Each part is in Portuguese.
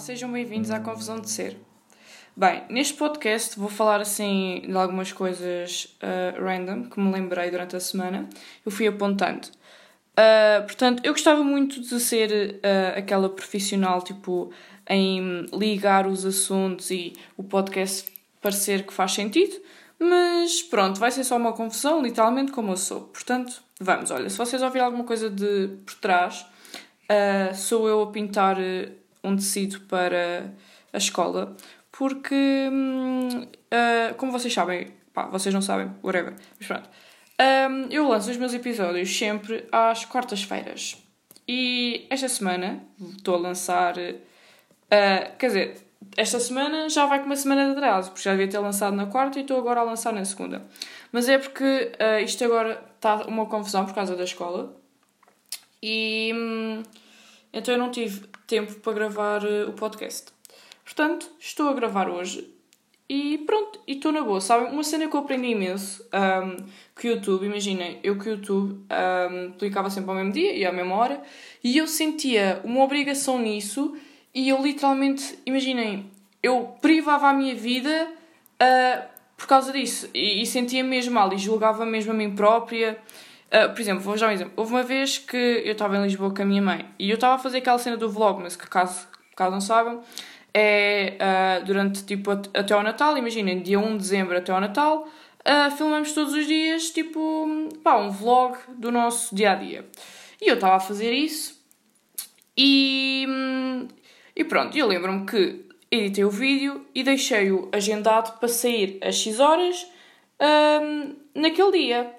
sejam bem-vindos à Confusão de Ser. Bem, neste podcast vou falar assim de algumas coisas uh, random que me lembrei durante a semana. Eu fui apontando. Uh, portanto, eu gostava muito de ser uh, aquela profissional tipo em ligar os assuntos e o podcast parecer que faz sentido, mas pronto, vai ser só uma confusão, literalmente como eu sou. Portanto, vamos, olha, se vocês ouvirem alguma coisa de por trás, sou eu a pintar um tecido para a escola, porque, uh, como vocês sabem, pá, vocês não sabem, whatever, mas pronto, um, eu lanço os meus episódios sempre às quartas-feiras. E esta semana estou a lançar. Uh, quer dizer, esta semana já vai com uma semana de atraso, porque já devia ter lançado na quarta e estou agora a lançar na segunda. Mas é porque uh, isto agora está uma confusão por causa da escola. E. Hum, então eu não tive tempo para gravar uh, o podcast. Portanto, estou a gravar hoje e pronto, e estou na boa, sabem? Uma cena que eu aprendi imenso um, que o YouTube, imaginem, eu que o YouTube um, publicava sempre ao mesmo dia e à mesma hora e eu sentia uma obrigação nisso e eu literalmente, imaginem, eu privava a minha vida uh, por causa disso e, e sentia mesmo mal e julgava mesmo a mim própria. Uh, por exemplo, vou já um exemplo. Houve uma vez que eu estava em Lisboa com a minha mãe e eu estava a fazer aquela cena do vlog, mas que caso, caso não saibam, é uh, durante tipo até ao Natal, imaginem, dia 1 de dezembro até ao Natal, uh, filmamos todos os dias tipo pá, um vlog do nosso dia a dia. E eu estava a fazer isso e, e pronto, eu lembro-me que editei o vídeo e deixei-o agendado para sair às X horas um, naquele dia.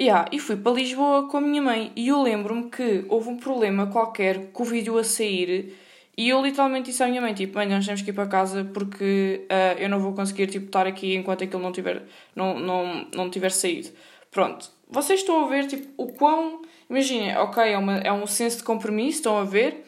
Yeah, e fui para Lisboa com a minha mãe e eu lembro-me que houve um problema qualquer com o vídeo a sair e eu literalmente disse à minha mãe, tipo, mãe, nós temos que ir para casa porque uh, eu não vou conseguir, tipo, estar aqui enquanto aquilo não tiver, não, não, não tiver saído. Pronto. Vocês estão a ver, tipo, o quão... Imaginem, ok, é, uma, é um senso de compromisso, estão a ver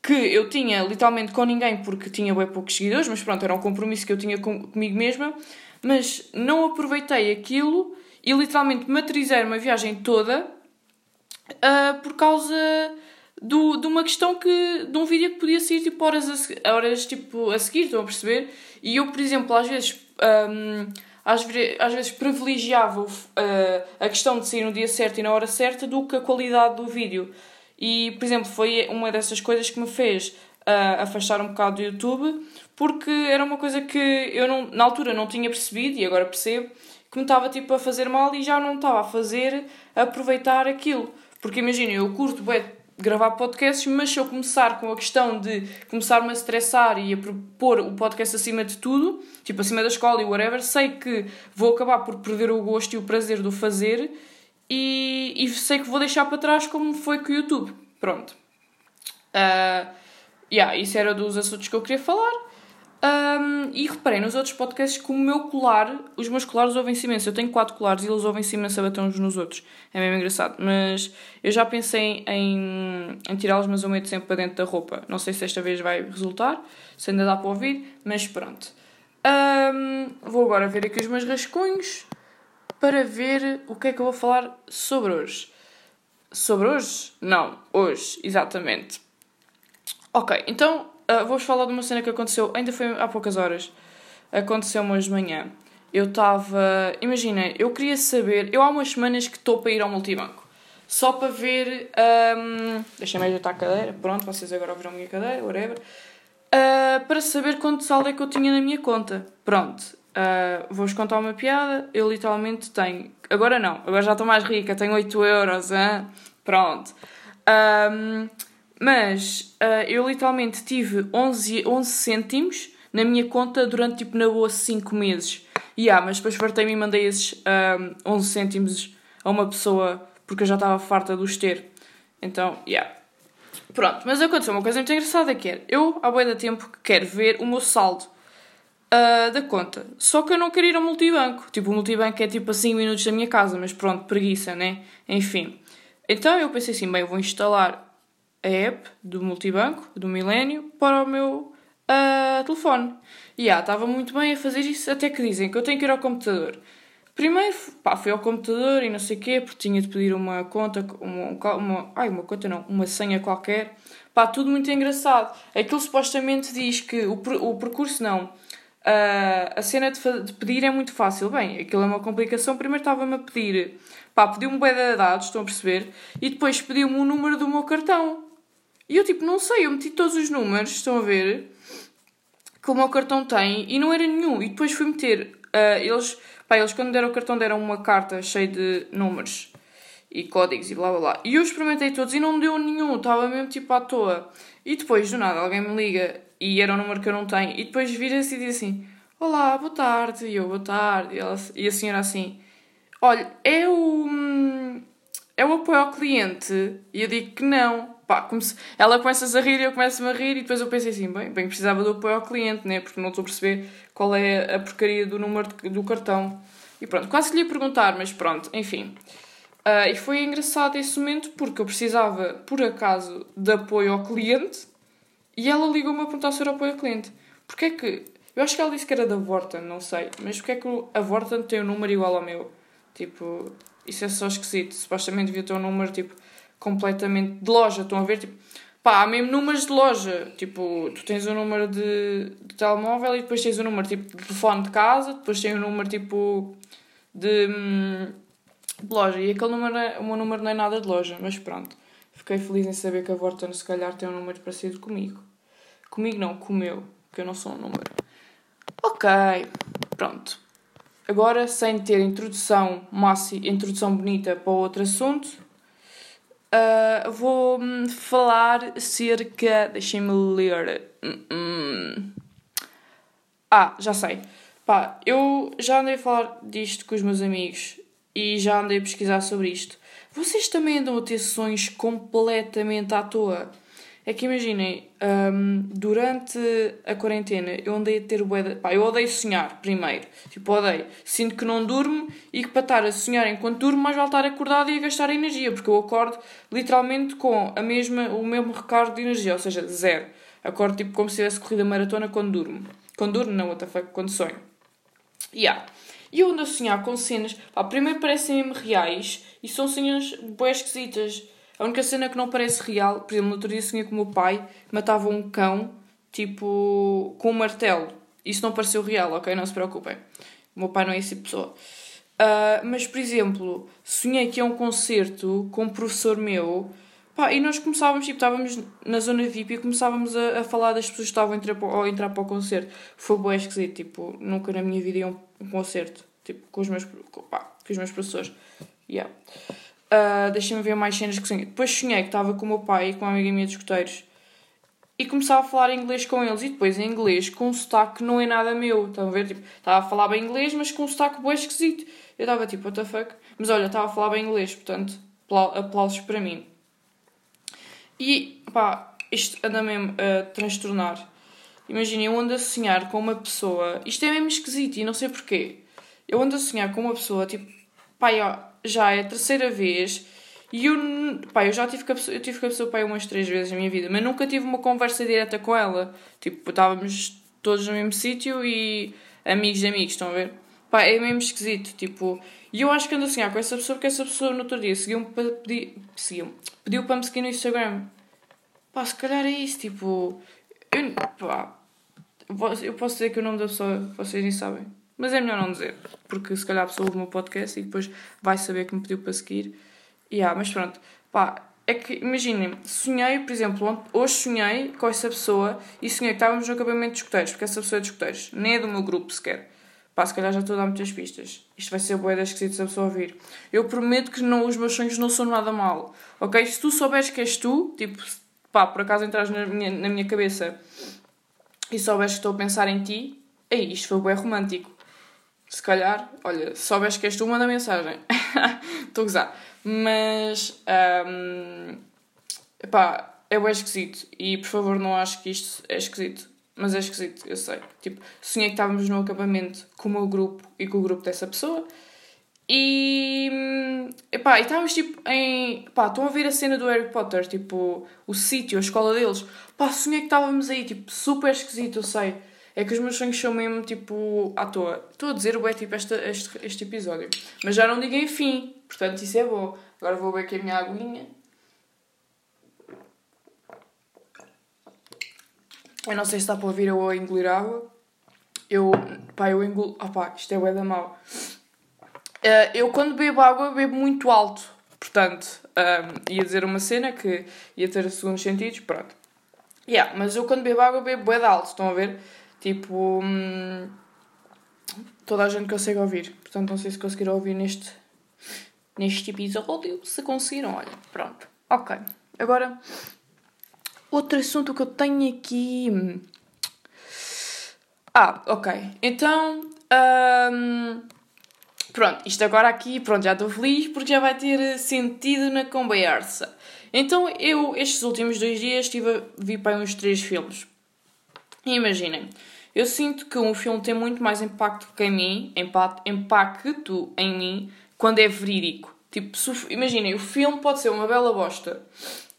que eu tinha literalmente com ninguém porque tinha bem poucos seguidores, mas pronto, era um compromisso que eu tinha com, comigo mesma, mas não aproveitei aquilo e literalmente materializei uma viagem toda uh, por causa do, de uma questão que. de um vídeo que podia sair tipo horas a, horas, tipo, a seguir, estão a perceber? E eu, por exemplo, às vezes. Um, às, às vezes privilegiava uh, a questão de sair no dia certo e na hora certa do que a qualidade do vídeo. E, por exemplo, foi uma dessas coisas que me fez uh, afastar um bocado do YouTube, porque era uma coisa que eu não, na altura não tinha percebido e agora percebo que me estava tipo a fazer mal e já não estava a fazer aproveitar aquilo. Porque imagina, eu curto bem gravar podcasts, mas se eu começar com a questão de começar-me a estressar e a pôr o podcast acima de tudo, tipo acima da escola e whatever, sei que vou acabar por perder o gosto e o prazer do fazer e, e sei que vou deixar para trás como foi com o YouTube. Pronto. Uh, yeah, isso era dos assuntos que eu queria falar. Um, e reparei nos outros podcasts que o meu colar, os meus colares ouvem-se imenso. Eu tenho quatro colares e eles ouvem-se imenso a bater uns nos outros. É mesmo engraçado. Mas eu já pensei em, em tirá-los, mas eu meto sempre para dentro da roupa. Não sei se esta vez vai resultar, se ainda dá para ouvir, mas pronto. Um, vou agora ver aqui os meus rascunhos para ver o que é que eu vou falar sobre hoje. Sobre hoje? Não, hoje, exatamente. Ok, então Uh, Vou-vos falar de uma cena que aconteceu, ainda foi há poucas horas. Aconteceu-me hoje de manhã. Eu estava. Imagina, eu queria saber. Eu há umas semanas que estou para ir ao multibanco. Só para ver. Um, Deixa-me ajeitar a cadeira. Pronto, vocês agora ouviram a minha cadeira, whatever. Uh, para saber quanto saldo é que eu tinha na minha conta. Pronto. Uh, Vou-vos contar uma piada. Eu literalmente tenho. Agora não, agora já estou mais rica. Tenho 8 euros. Hein? Pronto. Um, mas uh, eu literalmente tive 11, 11 cêntimos na minha conta durante, tipo, na boa 5 meses. E yeah, mas depois fartei-me e mandei esses um, ah, 11 cêntimos a uma pessoa porque eu já estava farta de os ter. Então, yeah. Pronto, mas aconteceu uma coisa muito engraçada que é, eu, há boa da tempo, quero ver o meu saldo uh, da conta. Só que eu não quero ir ao multibanco. Tipo, o multibanco é tipo a 5 minutos da minha casa, mas pronto, preguiça, né? Enfim. Então eu pensei assim, bem, eu vou instalar a app do multibanco, do Milênio, para o meu uh, telefone. E yeah, estava muito bem a fazer isso, até que dizem que eu tenho que ir ao computador. Primeiro, pá, fui ao computador e não sei o quê, porque tinha de pedir uma conta, uma, uma, ai, uma conta não, uma senha qualquer, Pá, tudo muito engraçado. Aquilo supostamente diz que o, o percurso não. Uh, a cena de, de, pedir é muito fácil. Bem, aquilo é uma complicação. Primeiro estava-me a pedir, pá, pediu-me bem de dados, estão a perceber? E depois pediu-me o número do meu cartão. E eu, tipo, não sei, eu meti todos os números, estão a ver? Que o cartão tem e não era nenhum. E depois fui meter, uh, eles, pá, eles quando deram o cartão deram uma carta cheia de números e códigos e blá blá blá. E eu experimentei todos e não deu nenhum, estava mesmo tipo à toa. E depois, do nada, alguém me liga e era um número que eu não tenho. E depois vira-se e diz assim: Olá, boa tarde. E eu, boa tarde. E, ela, e a senhora assim: Olha, é o. É o apoio ao cliente. E eu digo que não. Pá, como se... Ela começa a rir e eu começo-me a rir. E depois eu pensei assim: Bem, bem, precisava do apoio ao cliente, né? Porque não estou a perceber qual é a porcaria do número do cartão. E pronto, quase lhe ia perguntar, mas pronto, enfim. Uh, e foi engraçado esse momento porque eu precisava, por acaso, de apoio ao cliente e ela ligou-me a perguntar sobre apoio ao cliente. Porque é que. Eu acho que ela disse que era da Vorten, não sei. Mas porque é que a Vorten tem um número igual ao meu? Tipo, isso é só esquisito. Supostamente devia ter um número, tipo, completamente de loja. Estão a ver? Tipo, pá, há mesmo números de loja. Tipo, tu tens o um número de, de telemóvel e depois tens o um número, tipo, de telefone de casa. Depois tens o um número, tipo, de. Hum, de loja. E aquele número, é, o meu número não é nada de loja, mas pronto. Fiquei feliz em saber que a Vorten se calhar tem um número parecido comigo. Comigo não, com o meu, que eu não sou um número. Ok, pronto. Agora, sem ter introdução máxima, introdução bonita para outro assunto, uh, vou hum, falar acerca. Deixem-me ler. Uh -uh. Ah, já sei. Pá, eu já andei a falar disto com os meus amigos e já andei a pesquisar sobre isto. Vocês também andam a ter sonhos completamente à toa. É que imaginem, um, durante a quarentena eu andei a ter bué de... Pá, eu odeio sonhar, primeiro. Tipo, odeio. Sinto que não durmo e que para estar a sonhar enquanto durmo, mais vale estar acordado e a gastar energia. Porque eu acordo literalmente com a mesma, o mesmo recargo de energia, ou seja, zero. Acordo tipo como se tivesse corrido a maratona quando durmo. Quando durmo, não, what the fuck, quando sonho. Yeah. E eu ando a sonhar com cenas, pá, primeiro parecem-me reais e são cenas bem esquisitas. A única cena que não parece real, por exemplo, no outro dia sonhei com o meu pai, matava um cão, tipo, com um martelo. Isso não pareceu real, ok? Não se preocupem. O meu pai não é esse tipo de pessoa. Uh, mas, por exemplo, sonhei que é um concerto com um professor meu, pá, e nós começávamos, tipo, estávamos na zona VIP e começávamos a, a falar das pessoas que estavam a entrar, para, a entrar para o concerto. Foi bem esquisito, tipo, nunca na minha vida ia um, um concerto, tipo, com os meus, com, pá, com os meus professores. Yeah. Uh, Deixem-me ver mais cenas que sonhei. Depois sonhei que estava com o meu pai e com uma amiga minha de escuteiros e começava a falar inglês com eles. E depois em inglês com um sotaque que não é nada meu. Estão a ver? Tipo, estava a falar bem inglês, mas com um sotaque bem esquisito. Eu estava tipo, what the fuck? Mas olha, estava a falar bem inglês, portanto, aplausos para mim. E pá, isto anda mesmo a transtornar. Imaginem, eu ando a sonhar com uma pessoa. Isto é mesmo esquisito e não sei porquê. Eu ando a sonhar com uma pessoa, tipo, pá, ó, já é a terceira vez e eu, pá, eu já tive com a pessoa, eu tive com a pessoa pá, umas três vezes na minha vida, mas nunca tive uma conversa direta com ela. Tipo, estávamos todos no mesmo sítio e amigos de amigos, estão a ver? Pá, é mesmo esquisito, tipo... E eu acho que ando a sonhar com essa pessoa, porque essa pessoa no outro dia seguiu-me para pedir... Seguiu Pediu para me seguir no Instagram. Pá, se calhar é isso, tipo... Eu, pá... Eu posso dizer que o nome da pessoa vocês nem sabem. Mas é melhor não dizer, porque se calhar a pessoa ouve o meu podcast e depois vai saber que me pediu para seguir. Yeah, mas pronto, pá, é que imaginem, sonhei, por exemplo, hoje sonhei com essa pessoa e sonhei que estávamos no acampamento de escuteiros, porque essa pessoa é de escuteiros, nem é do meu grupo sequer. Pá, se calhar já estou a dar muitas pistas. Isto vai ser boa das esquisito se a pessoa ouvir. Eu prometo que não, os meus sonhos não são nada mal, ok? Se tu souberes que és tu, tipo, pá, por acaso entras na minha, na minha cabeça e souberes que estou a pensar em ti, aí isto foi bem romântico. Se calhar, olha, se souberes que és tu, manda mensagem. Estou a gozar. Mas, um, é bem esquisito. E por favor, não acho que isto é esquisito. Mas é esquisito, eu sei. Tipo, sonhei que estávamos no acampamento com o meu grupo e com o grupo dessa pessoa. E, epá, e estávamos tipo em. Pá, estão a ver a cena do Harry Potter, tipo, o sítio, a escola deles. Pá, sonhei que estávamos aí, tipo, super esquisito, eu sei. É que os meus sonhos são mesmo tipo à toa. Estou a dizer o é tipo este, este, este episódio. Mas já não digo enfim. Portanto, isso é bom. Agora vou ver aqui a minha aguinha. Eu não sei se dá para ouvir eu a engolir água. Eu, pá, eu engulo. Ah, pá, isto é o da mal. Uh, eu quando bebo água, bebo muito alto. Portanto, um, ia dizer uma cena que ia ter segundos sentidos, pronto. Yeah, mas eu quando bebo água, bebo bué de alto, estão a ver? Tipo, hum, toda a gente consegue ouvir. Portanto, não sei se conseguiram ouvir neste, neste episódio. Se conseguiram, olha, pronto. Ok. Agora, outro assunto que eu tenho aqui. Hum. Ah, ok. Então, um, pronto, isto agora aqui, pronto, já estou feliz porque já vai ter sentido na conversa. Então, eu, estes últimos dois dias, estive a vir para uns três filmes. Imaginem, eu sinto que um filme tem muito mais impacto que em mim, impacto em mim, quando é verídico. Tipo, imaginem, o filme pode ser uma bela bosta.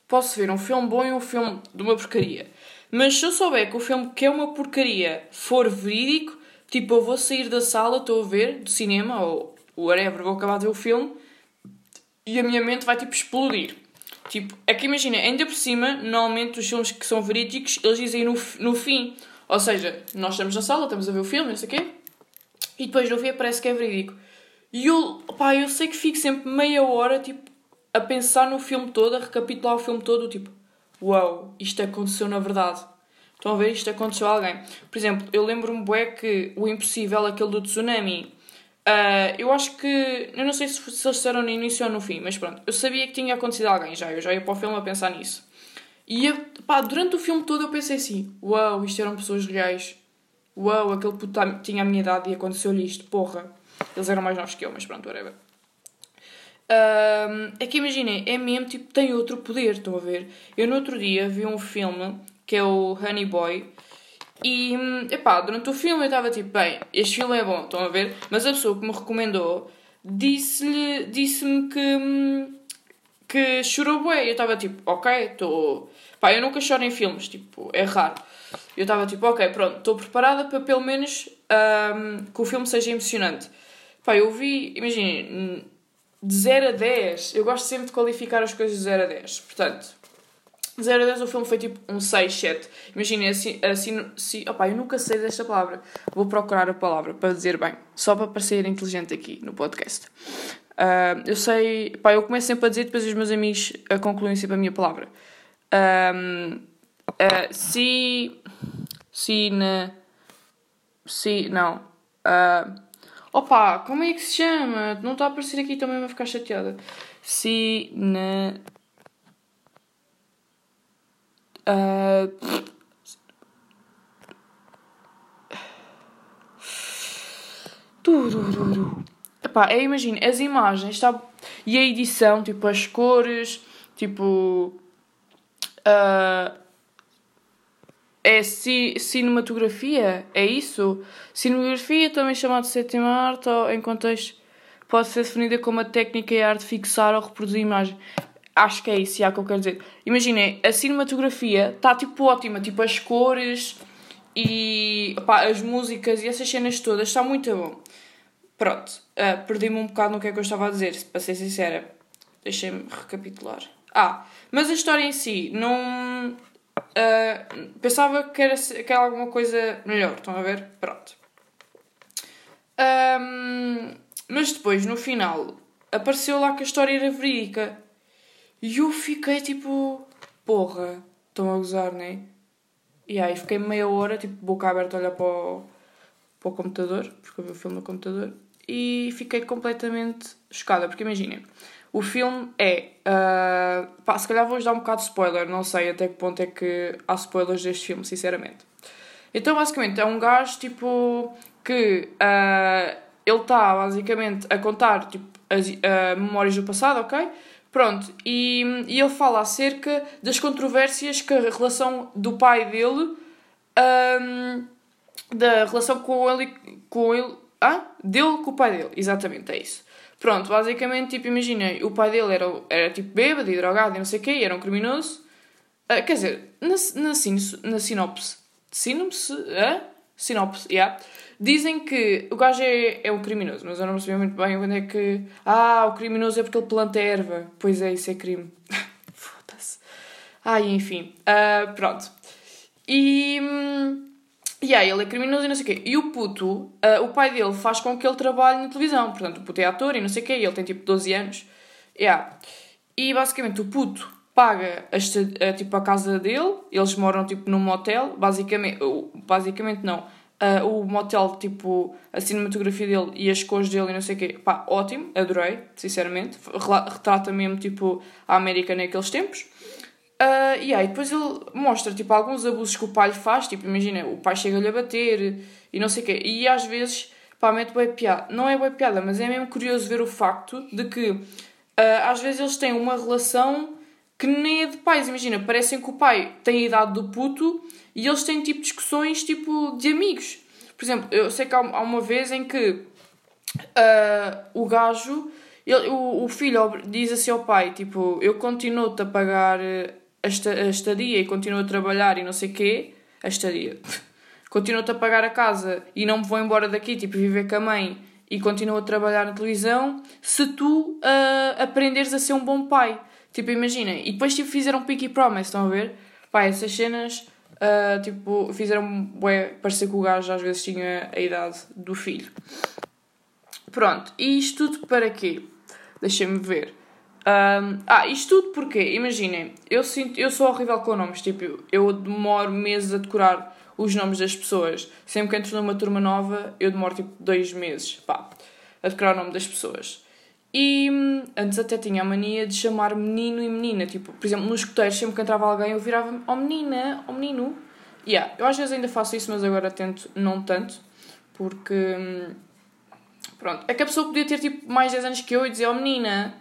Posso ver um filme bom e um filme de uma porcaria. Mas se eu souber que o filme que é uma porcaria for verídico, tipo, eu vou sair da sala, estou a ver, do cinema, ou whatever, vou acabar de ver o filme, e a minha mente vai, tipo, explodir. Tipo, é que imagina, ainda por cima, normalmente os filmes que são verídicos, eles dizem no, no fim ou seja, nós estamos na sala, estamos a ver o filme, não sei o quê, e depois no fim parece que é verídico. E eu, pá, eu sei que fico sempre meia hora, tipo, a pensar no filme todo, a recapitular o filme todo, tipo, uau, wow, isto aconteceu na verdade. Estão a ver? Isto aconteceu a alguém. Por exemplo, eu lembro-me bué que o impossível, aquele do tsunami, uh, eu acho que. Eu não sei se, se eles disseram no início ou no fim, mas pronto. Eu sabia que tinha acontecido a alguém já. Eu já ia para o filme a pensar nisso. E eu, pá, durante o filme todo eu pensei assim: uau, isto eram pessoas reais. Uau, aquele puto tá, tinha a minha idade e aconteceu-lhe isto, porra. Eles eram mais novos que eu, mas pronto, whatever. Um, é que imaginem, é mesmo tipo, tem outro poder, estão a ver? Eu no outro dia vi um filme que é o Honey Boy e, epá, durante o filme eu estava tipo, bem, este filme é bom, estão a ver? Mas a pessoa que me recomendou disse-me disse que, que chorou bué. Eu estava tipo, ok, estou Pá, eu nunca choro em filmes, tipo, é raro. Eu estava tipo, ok, pronto, estou preparada para pelo menos um, que o filme seja emocionante. Pá, eu vi, imagina, de 0 a 10, eu gosto sempre de qualificar as coisas de 0 a 10. Portanto, 0 a 10 o filme foi tipo um 6, 7. Imaginem, assim, assim, assim opá, eu nunca sei desta palavra. Vou procurar a palavra para dizer bem, só para parecer inteligente aqui no podcast. Uh, eu sei, pá, eu começo sempre a dizer, depois os meus amigos concluem sempre a minha palavra. Um, uh, si. Sina. Si. Não. Uh, opa, como é que se chama? Não está a aparecer aqui também vai ficar chateada. Sina. Uh. Epá, é, imagina, as imagens está... e a edição, tipo, as cores, tipo, Uh, é ci cinematografia, é isso? Cinematografia, também chamada de sétima arte, ou em contexto, pode ser definida como a técnica e a arte de fixar ou reproduzir imagem. Acho que é isso, já que eu quero dizer. Imaginem, a cinematografia está tipo ótima, tipo as cores e as músicas e essas cenas todas, está muito bom. Pronto, uh, perdi-me um bocado no que é que eu estava a dizer, para ser sincera. Deixem-me recapitular. Ah, mas a história em si não. Uh, pensava que era, que era alguma coisa melhor, estão a ver? Pronto. Um, mas depois, no final, apareceu lá que a história era verídica. E eu fiquei tipo. Porra, estão a gozar, né? E aí fiquei meia hora, tipo, boca aberta a olhar para o, para o computador, porque eu vi o filme no computador, e fiquei completamente chocada, porque imaginem o filme é. Uh, pá, se calhar vou-vos dar um bocado de spoiler, não sei até que ponto é que há spoilers deste filme, sinceramente. Então, basicamente, é um gajo tipo. que. Uh, ele está basicamente a contar tipo, as uh, memórias do passado, ok? Pronto, e, e ele fala acerca das controvérsias que a relação do pai dele. Da relação com ele. com ele. Ah? Dele com o pai dele, exatamente, é isso. Pronto, basicamente, tipo, imaginei, o pai dele era, era tipo bêbado e drogado e não sei o quê, e era um criminoso. Uh, quer dizer, na, na, na sinopse. Sinopse? Uh? Sinopse, yeah. Dizem que o gajo é, é um criminoso, mas eu não percebi muito bem onde é que. Ah, o criminoso é porque ele planta erva. Pois é, isso é crime. Foda-se. Ah, enfim. Uh, pronto. E. Hum, yeah, ele é criminoso e não sei o quê. E o puto, uh, o pai dele faz com que ele trabalhe na televisão. Portanto, o puto é ator e não sei o quê. E ele tem tipo 12 anos. Yeah. E basicamente o puto paga a, tipo, a casa dele. Eles moram tipo num motel. Basicamente, basicamente não Uh, o motel, tipo, a cinematografia dele e as cores dele e não sei o quê, pá, ótimo, adorei, sinceramente. Retrata mesmo, tipo, a América naqueles tempos. Uh, e aí depois ele mostra, tipo, alguns abusos que o pai lhe faz, tipo, imagina, o pai chega-lhe a bater e não sei o quê. E às vezes, pá, mete boa piada. Não é boa piada, mas é mesmo curioso ver o facto de que uh, às vezes eles têm uma relação que nem é de pais. Imagina, parecem que o pai tem a idade do puto e eles têm tipo discussões tipo de amigos. Por exemplo, eu sei que há uma vez em que uh, o gajo, ele, o, o filho diz assim ao pai, tipo, eu continuo-te a pagar a estadia e continuo a trabalhar e não sei quê, a estadia. continuo-te a pagar a casa e não me vou embora daqui, tipo, viver com a mãe e continuo a trabalhar na televisão, se tu uh, aprenderes a ser um bom pai. Tipo, imagina. E depois tipo, fizeram Picky Promise, estão a ver? Pá, essas cenas Uh, tipo, fizeram bué, parecer que o gajo às vezes tinha a idade do filho. Pronto, e isto tudo para quê? Deixem-me ver. Um, ah, isto tudo porque, imaginem, eu, sinto, eu sou horrível com nomes, tipo, eu demoro meses a decorar os nomes das pessoas. Sempre que entro numa turma nova, eu demoro tipo dois meses, pá, a decorar o nome das pessoas. E hum, antes até tinha a mania de chamar menino e menina. Tipo, por exemplo, nos escuteiros, sempre que entrava alguém, eu virava oh menina, oh menino. Yeah, eu às vezes ainda faço isso, mas agora tento não tanto. Porque. Hum, pronto. É que a pessoa podia ter tipo mais 10 anos que eu e dizer oh menina.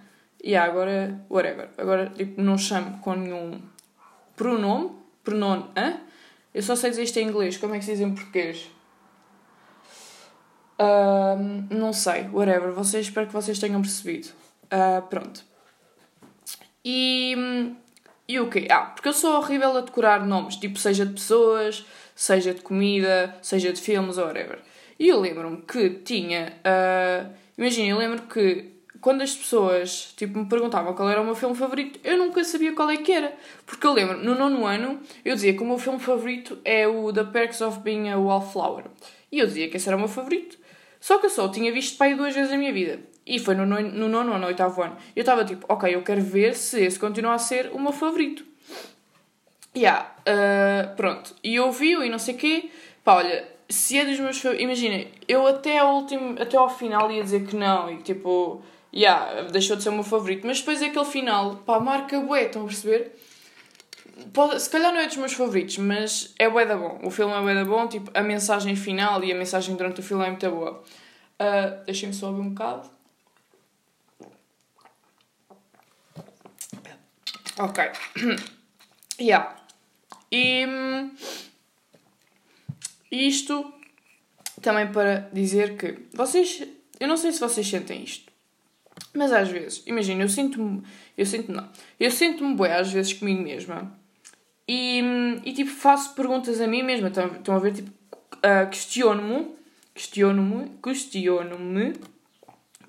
E yeah, agora, whatever. Agora tipo, não chamo com nenhum pronome. Pronome, hã? Eu só sei dizer isto em inglês. Como é que se diz em português? Uh, não sei, whatever. Vocês, espero que vocês tenham percebido. Uh, pronto. E, e o quê? Ah, porque eu sou horrível a decorar nomes, tipo, seja de pessoas, seja de comida, seja de filmes, whatever. E eu lembro-me que tinha. Uh, Imagina, eu lembro que quando as pessoas tipo, me perguntavam qual era o meu filme favorito, eu nunca sabia qual é que era. Porque eu lembro, no nono ano, eu dizia que o meu filme favorito é o The Perks of Being a Wallflower. E eu dizia que esse era o meu favorito. Só que eu só tinha visto pai duas vezes na minha vida. E foi no, nono, no ou no oitavo ano. Eu estava tipo, ok, eu quero ver se esse continua a ser o meu favorito. Yeah, uh, pronto. E eu vi-o e não sei o quê. Pá, olha, se é dos meus favoritos. Imagina, eu até ao, último, até ao final ia dizer que não. E tipo, yeah, deixou de ser o meu favorito. Mas depois aquele final, pá, marca bué, estão a perceber? Se calhar não é dos meus favoritos, mas é bué da bom. O filme é bué da bom, tipo, a mensagem final e a mensagem durante o filme é muito boa. Uh, Deixem-me só ouvir um bocado. Ok. yeah. E isto também para dizer que vocês, eu não sei se vocês sentem isto, mas às vezes, imagina, eu sinto-me, eu sinto não, eu sinto-me bué às vezes comigo mesma e, e tipo, faço perguntas a mim mesma. Estão, estão a ver? Tipo, uh, questiono-me. Questiono-me. Questiono-me.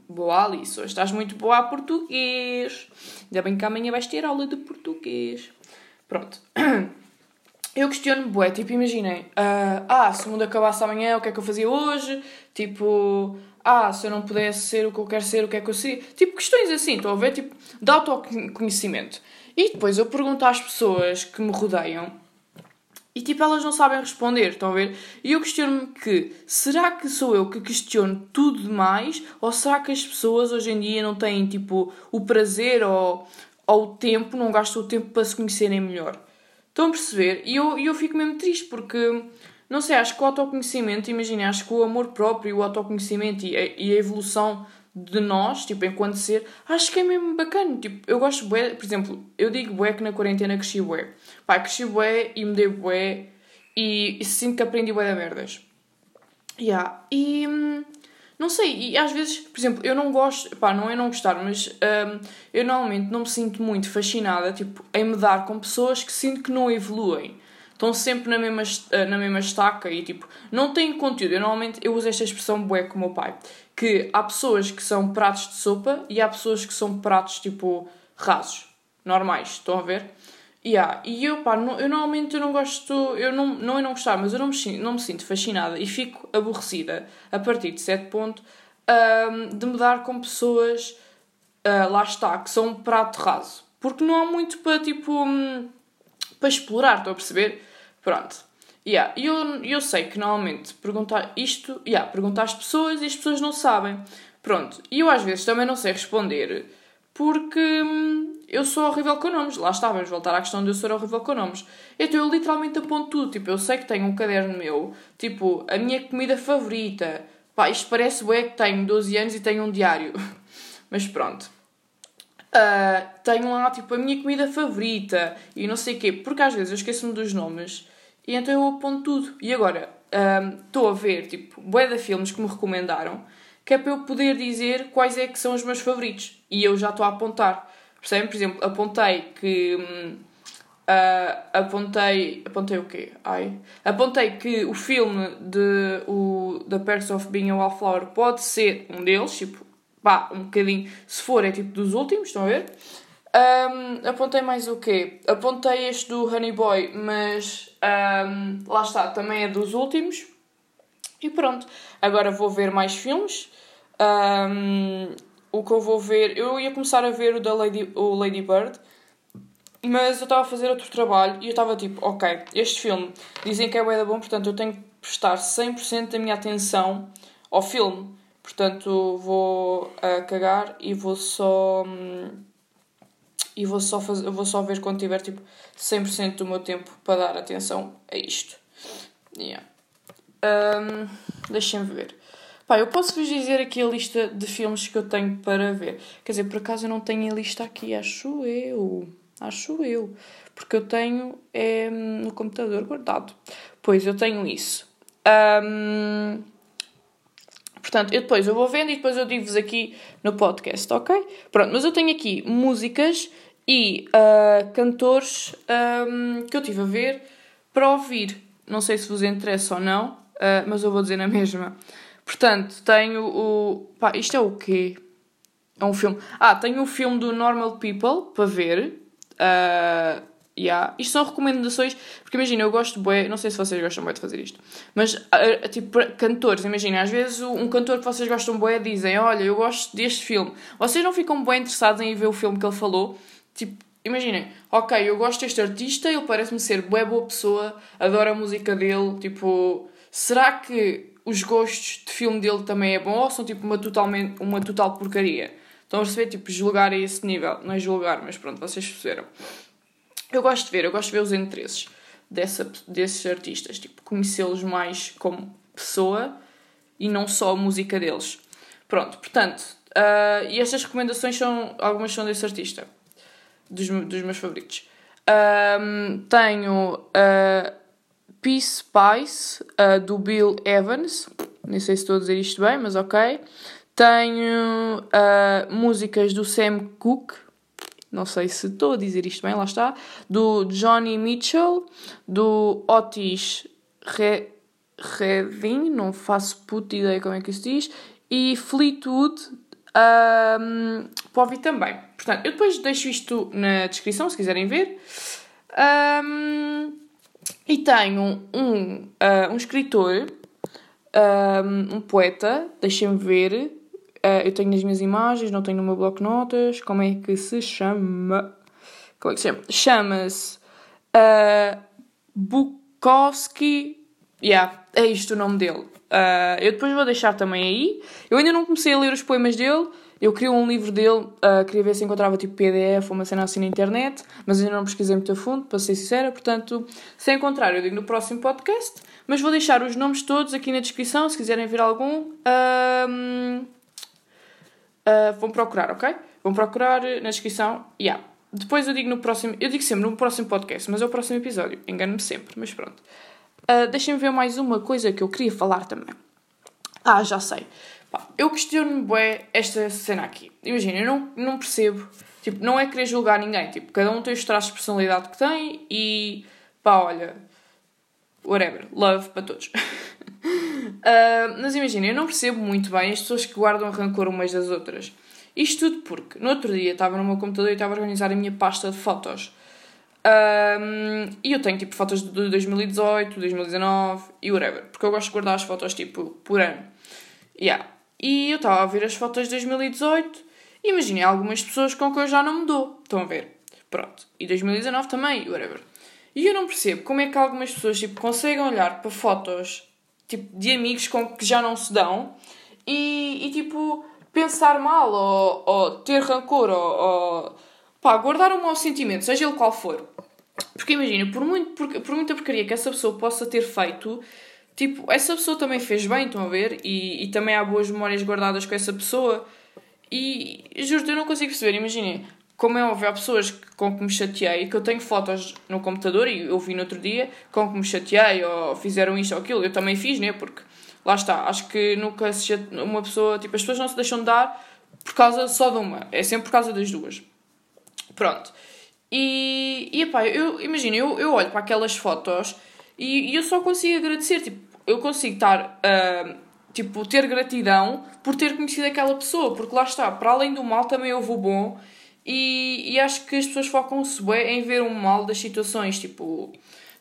Boa, Alice. Hoje estás muito boa a português. Ainda bem que amanhã vais ter aula de português. Pronto. Eu questiono-me, bué, tipo, imaginem, uh, ah, se o mundo acabasse amanhã, o que é que eu fazia hoje? Tipo, ah, se eu não pudesse ser o que eu quero ser, o que é que eu seria? Tipo, questões assim, estão a ver? Tipo, de autoconhecimento. E depois eu pergunto às pessoas que me rodeiam e tipo elas não sabem responder, estão a ver? E eu questiono-me que será que sou eu que questiono tudo demais ou será que as pessoas hoje em dia não têm tipo o prazer ou, ou o tempo, não gastam o tempo para se conhecerem melhor? Estão a perceber? E eu, eu fico mesmo triste porque, não sei, acho que o autoconhecimento, imaginem, acho que o amor próprio, o autoconhecimento e a, e a evolução de nós, tipo, enquanto ser, acho que é mesmo bacana. Tipo, eu gosto bué, por exemplo, eu digo bué que na quarentena cresci bué. Pá, cresci bué e mudei bué e, e sinto que aprendi bué da merdas. Yeah. E hum, não sei, e às vezes, por exemplo, eu não gosto, pá, não é não gostar, mas hum, eu normalmente não me sinto muito fascinada, tipo, em me dar com pessoas que sinto que não evoluem estão sempre na mesma, na mesma estaca e tipo, não têm conteúdo. Eu normalmente eu uso esta expressão bué com o meu pai que há pessoas que são pratos de sopa e há pessoas que são pratos tipo rasos, normais, estão a ver? Yeah. E eu, pá, não, eu normalmente eu não gosto, eu não, não é não gostar, mas eu não me, não me sinto fascinada e fico aborrecida a partir de certo ponto um, de me dar com pessoas, uh, lá está, que são um prato raso. Porque não há muito para, tipo, um, para explorar, estou a perceber? Pronto. Yeah. E eu, eu sei que normalmente perguntar isto, yeah, perguntar às pessoas e as pessoas não sabem. Pronto. E eu às vezes também não sei responder porque hum, eu sou horrível com nomes. Lá está, vamos voltar à questão de eu ser horrível com nomes. Então eu literalmente aponto tudo. Tipo, eu sei que tenho um caderno meu, tipo, a minha comida favorita. Pá, isto parece bué que tenho 12 anos e tenho um diário. Mas pronto. Uh, tenho lá, tipo, a minha comida favorita e não sei o quê. Porque às vezes eu esqueço-me dos nomes e então eu aponto tudo. E agora, estou um, a ver, tipo, bué de filmes que me recomendaram, que é para eu poder dizer quais é que são os meus favoritos. E eu já estou a apontar. Percebem? Por exemplo, apontei que... uh, apontei... Apontei o quê? Ai... Apontei que o filme de... O, The Perks of Being a Wallflower pode ser um deles, tipo, pá, um bocadinho... Se for, é tipo dos últimos, estão a ver? Um, apontei mais o quê? Apontei este do Honey Boy, mas um, lá está, também é dos últimos. E pronto, agora vou ver mais filmes. Um, o que eu vou ver, eu ia começar a ver o da Lady, o Lady Bird, mas eu estava a fazer outro trabalho e eu estava tipo, ok, este filme dizem que é bem bom, portanto eu tenho que prestar 100% da minha atenção ao filme. Portanto, vou uh, cagar e vou só. Um, e vou só, fazer, vou só ver quando tiver tipo 100% do meu tempo para dar atenção a isto. Yeah. Um, Deixem-me ver. Pá, eu posso vos dizer aqui a lista de filmes que eu tenho para ver. Quer dizer, por acaso eu não tenho a lista aqui, acho eu. Acho eu. Porque eu tenho é, no computador guardado. Pois, eu tenho isso. Um, portanto, eu depois eu vou vendo e depois eu digo-vos aqui no podcast, ok? Pronto, mas eu tenho aqui músicas e uh, cantores um, que eu tive a ver para ouvir. Não sei se vos interessa ou não, uh, mas eu vou dizer na mesma. Portanto, tenho o. Pá, isto é o quê? É um filme. Ah, tenho o filme do Normal People para ver. Uh, yeah. Isto são recomendações, porque imagina, eu gosto bué, não sei se vocês gostam bué de fazer isto, mas tipo, cantores, imagina, às vezes um cantor que vocês gostam bué dizem, olha, eu gosto deste filme. Vocês não ficam bué interessados em ver o filme que ele falou, Tipo, imaginem, ok, eu gosto deste artista, ele parece-me ser bué boa pessoa, adoro a música dele, tipo, será que os gostos de filme dele também é bom ou são tipo uma, totalmente, uma total porcaria? Estão a perceber? Tipo, julgar a esse nível. Não é julgar, mas pronto, vocês perceberam. Eu gosto de ver, eu gosto de ver os interesses dessa, desses artistas, tipo, conhecê-los mais como pessoa e não só a música deles. Pronto, portanto, uh, e estas recomendações são, algumas são desse artista dos, dos meus favoritos. Um, tenho uh, Peace Spice, uh, do Bill Evans. Nem sei se estou a dizer isto bem, mas ok. Tenho uh, músicas do Sam Cooke. Não sei se estou a dizer isto bem, lá está. Do Johnny Mitchell. Do Otis Re Redding. Não faço puta ideia como é que se diz. E Fleetwood um, para ouvir também. Portanto, eu depois deixo isto na descrição, se quiserem ver. Um, e tenho um, uh, um escritor, um, um poeta, deixem-me ver. Uh, eu tenho nas minhas imagens, não tenho no meu bloco de notas. Como é que se chama? Como é que se chama? Chama-se uh, Bukowski. Yeah, é isto o nome dele. Uh, eu depois vou deixar também aí. Eu ainda não comecei a ler os poemas dele. Eu queria um livro dele, uh, queria ver se encontrava tipo PDF ou uma cena assim na internet, mas ainda não pesquisei muito a fundo, para ser sincera. Portanto, se encontrar, eu digo no próximo podcast. Mas vou deixar os nomes todos aqui na descrição, se quiserem ver algum. Uh, vão procurar, ok? Vão procurar na descrição. Yeah. Depois eu digo no próximo. Eu digo sempre no próximo podcast, mas é o próximo episódio. Engano-me sempre, mas pronto. Uh, Deixem-me ver mais uma coisa que eu queria falar também. Ah, já sei. Eu questiono-me bem esta cena aqui. Imagina, eu não, não percebo. Tipo, não é querer julgar ninguém. Tipo, cada um tem os traços de personalidade que tem e pá, olha. Whatever. Love para todos. uh, mas imagina, eu não percebo muito bem as pessoas que guardam rancor umas das outras. Isto tudo porque no outro dia estava no meu computador e estava a organizar a minha pasta de fotos. Um, e eu tenho tipo fotos de 2018, 2019 e whatever. Porque eu gosto de guardar as fotos tipo por ano. Yeah. E eu estava a ver as fotos de 2018 e imaginei algumas pessoas com que eu já não me dou. Estão a ver? Pronto. E 2019 também, whatever. E eu não percebo como é que algumas pessoas tipo, conseguem olhar para fotos tipo, de amigos com que já não se dão e, e tipo pensar mal ou, ou ter rancor ou, ou pá, guardar um mau sentimento, seja ele qual for. Porque imagina, por, muito, por, por muita porcaria que essa pessoa possa ter feito, tipo, essa pessoa também fez bem, estão a ver? E, e também há boas memórias guardadas com essa pessoa. E juro eu não consigo perceber, imaginem, como é óbvio, há pessoas com que me chateei, que eu tenho fotos no computador e eu vi no outro dia, com que me chateei ou fizeram isto ou aquilo, eu também fiz, né? Porque lá está, acho que nunca se uma pessoa, tipo, as pessoas não se deixam de dar por causa só de uma, é sempre por causa das duas. Pronto. E, e epá, eu imagino, eu, eu olho para aquelas fotos e, e eu só consigo agradecer, tipo, eu consigo estar uh, tipo, ter gratidão por ter conhecido aquela pessoa, porque lá está, para além do mal também houve o bom e, e acho que as pessoas focam-se bem em ver o mal das situações, tipo,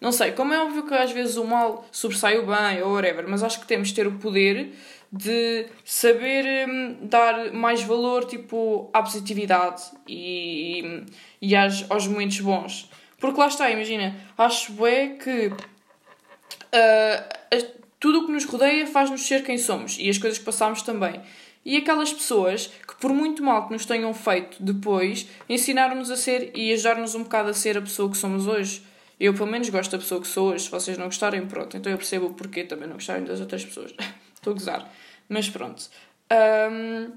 não sei, como é óbvio que às vezes o mal sobressai o bem ou whatever, mas acho que temos de ter o poder de saber hum, dar mais valor tipo, à positividade e, e às, aos momentos bons. Porque lá está, imagina, acho é que uh, tudo o que nos rodeia faz-nos ser quem somos e as coisas que passamos também. E aquelas pessoas que, por muito mal que nos tenham feito depois, ensinaram-nos a ser e ajudaram-nos um bocado a ser a pessoa que somos hoje. Eu, pelo menos, gosto da pessoa que sou hoje. Se vocês não gostarem, pronto. Então eu percebo o porquê também não gostarem das outras pessoas. Estou a gozar. Mas pronto. Um,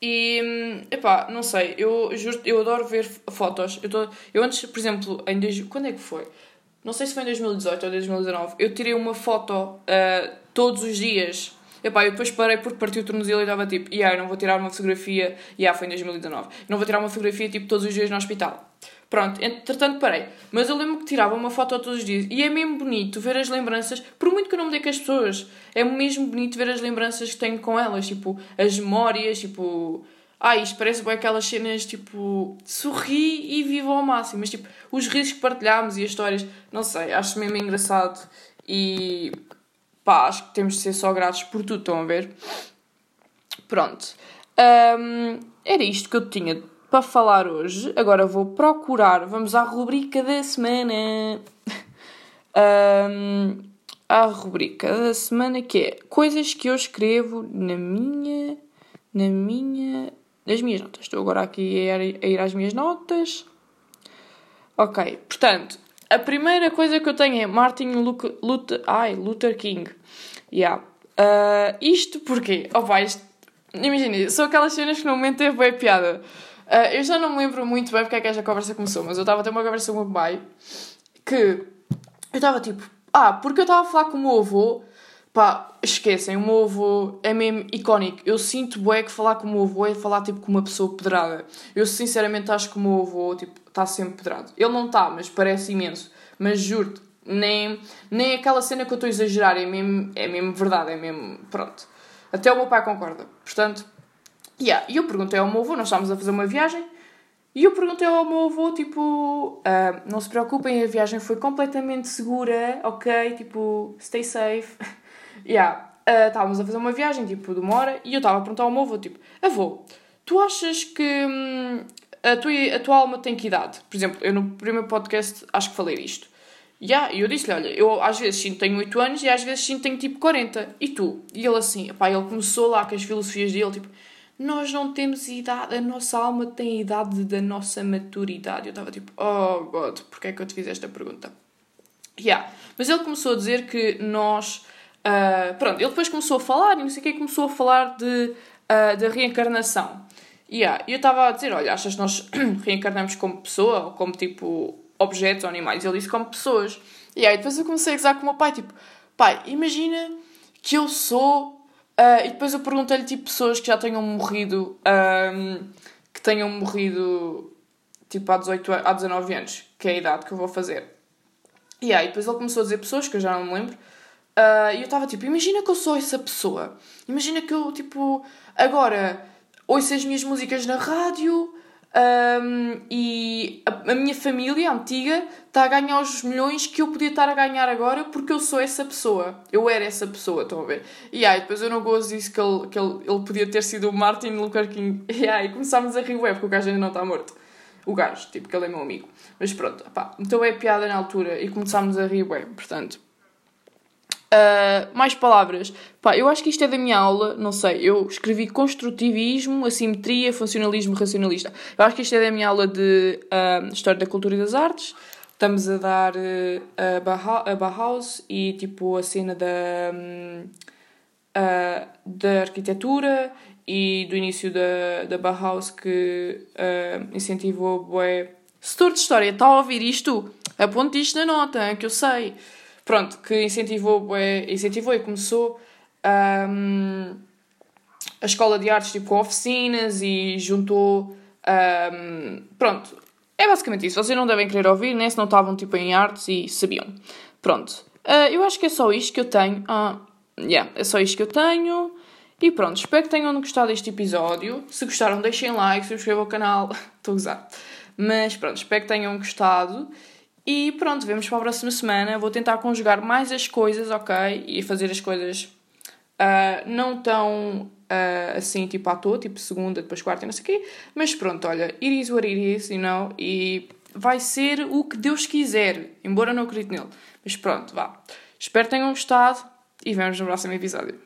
e, epá, não sei. Eu juro, eu adoro ver fotos. Eu, tô, eu antes, por exemplo, em... Quando é que foi? Não sei se foi em 2018 ou 2019. Eu tirei uma foto uh, todos os dias Epá, eu depois parei porque partiu o tornozelo e estava tipo, e yeah, não vou tirar uma fotografia, e yeah, foi em 2019, não vou tirar uma fotografia tipo todos os dias no hospital. Pronto, entretanto parei. Mas eu lembro que tirava uma foto todos os dias e é mesmo bonito ver as lembranças, por muito que eu não me dê com as pessoas, é mesmo bonito ver as lembranças que tenho com elas, tipo, as memórias, tipo. Ah, isto parece bem aquelas cenas tipo. Sorri e viva ao máximo, mas tipo, os risos que partilhámos e as histórias, não sei, acho mesmo engraçado e pá, acho que temos de ser só gratos por tudo, estão a ver? Pronto. Um, era isto que eu tinha para falar hoje. Agora vou procurar. Vamos à rubrica da semana. um, rubrica da semana que é coisas que eu escrevo na minha. Na minha. Nas minhas notas. Estou agora aqui a ir às minhas notas. Ok, portanto, a primeira coisa que eu tenho é Martin Luther, ai, Luther King. Yeah. Uh, isto porquê? Oh, pá, isto, imagina, são aquelas cenas que no momento teve bem piada. Uh, eu já não me lembro muito bem porque é que esta conversa começou, mas eu estava a ter uma conversa com o meu pai que eu estava tipo, ah, porque eu estava a falar com o meu avô, pá, esquecem, o meu avô é mesmo icónico. Eu sinto bué que falar com o meu avô é falar tipo com uma pessoa pedrada. Eu sinceramente acho que o meu avô, tipo, está sempre pedrado. Ele não está, mas parece imenso. Mas juro-te, nem, nem aquela cena que eu estou a exagerar, é mesmo, é mesmo verdade, é mesmo. Pronto. Até o meu pai concorda. Portanto, yeah. e eu perguntei ao meu avô, nós estávamos a fazer uma viagem, e eu perguntei ao meu avô, tipo, uh, não se preocupem, a viagem foi completamente segura, ok? Tipo, stay safe. yeah. Uh, estávamos a fazer uma viagem, tipo, de uma hora, e eu estava a perguntar ao meu avô, tipo, avô, tu achas que hum, a tua, a tua alma tem que idade? Por exemplo, eu no primeiro podcast acho que falei isto. E yeah, eu disse-lhe, olha, eu às vezes sinto tenho 8 anos e às vezes sinto tenho tipo 40. E tu? E ele assim, pá, ele começou lá com as filosofias dele, tipo, nós não temos idade, a nossa alma tem a idade da nossa maturidade. Eu estava tipo, oh God, porquê é que eu te fiz esta pergunta? Yeah. Mas ele começou a dizer que nós. Uh, pronto, ele depois começou a falar e não sei o que, começou a falar de, uh, de reencarnação. E yeah, eu estava a dizer: olha, achas que nós reencarnamos como pessoa ou como tipo objetos ou animais? Ele disse como pessoas. E aí depois eu comecei a gozar com o meu pai: tipo, pai, imagina que eu sou. Uh, e depois eu perguntei-lhe tipo pessoas que já tenham morrido. Um, que tenham morrido tipo há, 18, há 19 anos, que é a idade que eu vou fazer. E aí depois ele começou a dizer pessoas que eu já não me lembro. Uh, e eu estava tipo, imagina que eu sou essa pessoa. Imagina que eu, tipo, agora ouço as minhas músicas na rádio, Um, e a, a, minha família antiga está a ganhar os milhões que eu podia estar a ganhar agora porque eu sou essa pessoa. Eu era essa pessoa, estão a ver? E aí, depois eu não gosto disso que ele, que ele, ele podia ter sido o Martin Luther King. E aí, começámos a rir, é porque o gajo ainda não está morto. O gajo, tipo, que ele é meu amigo. Mas pronto, pá, então é piada na altura e começámos a rir, ué, portanto. Uh, mais palavras. Pá, eu acho que isto é da minha aula, não sei. Eu escrevi construtivismo, assimetria, funcionalismo racionalista. Eu acho que isto é da minha aula de uh, História da Cultura e das Artes. Estamos a dar uh, a, Bauhaus e tipo a cena da, um, da arquitetura e do início da, da Bauhaus que incentivou bué. Setor de História, está a ouvir isto? Aponte isto na nota, que eu sei pronto, que incentivou, incentivou e começou um, a escola de artes tipo, com oficinas e juntou. Um, pronto, é basicamente isso. Vocês não devem querer ouvir, né? Se não estavam tipo, em artes e sabiam. Pronto. Uh, eu acho que é só isto que eu tenho. Ah, yeah, é só isto que eu tenho. E pronto, espero que tenham gostado deste episódio. Se gostaram, deixem like, subscrevam o canal. Estou a usar. Mas pronto, espero que tenham gostado. E pronto, vemos para a próxima semana. Vou tentar conjugar mais as coisas, ok? E fazer as coisas uh, não tão uh, assim, tipo à toa, tipo segunda, depois quarta e não sei o quê. Mas pronto, olha, it is what it is, you know? E vai ser o que Deus quiser, embora não acredite nele. Mas pronto, vá. Espero que tenham gostado e vemos no próximo episódio.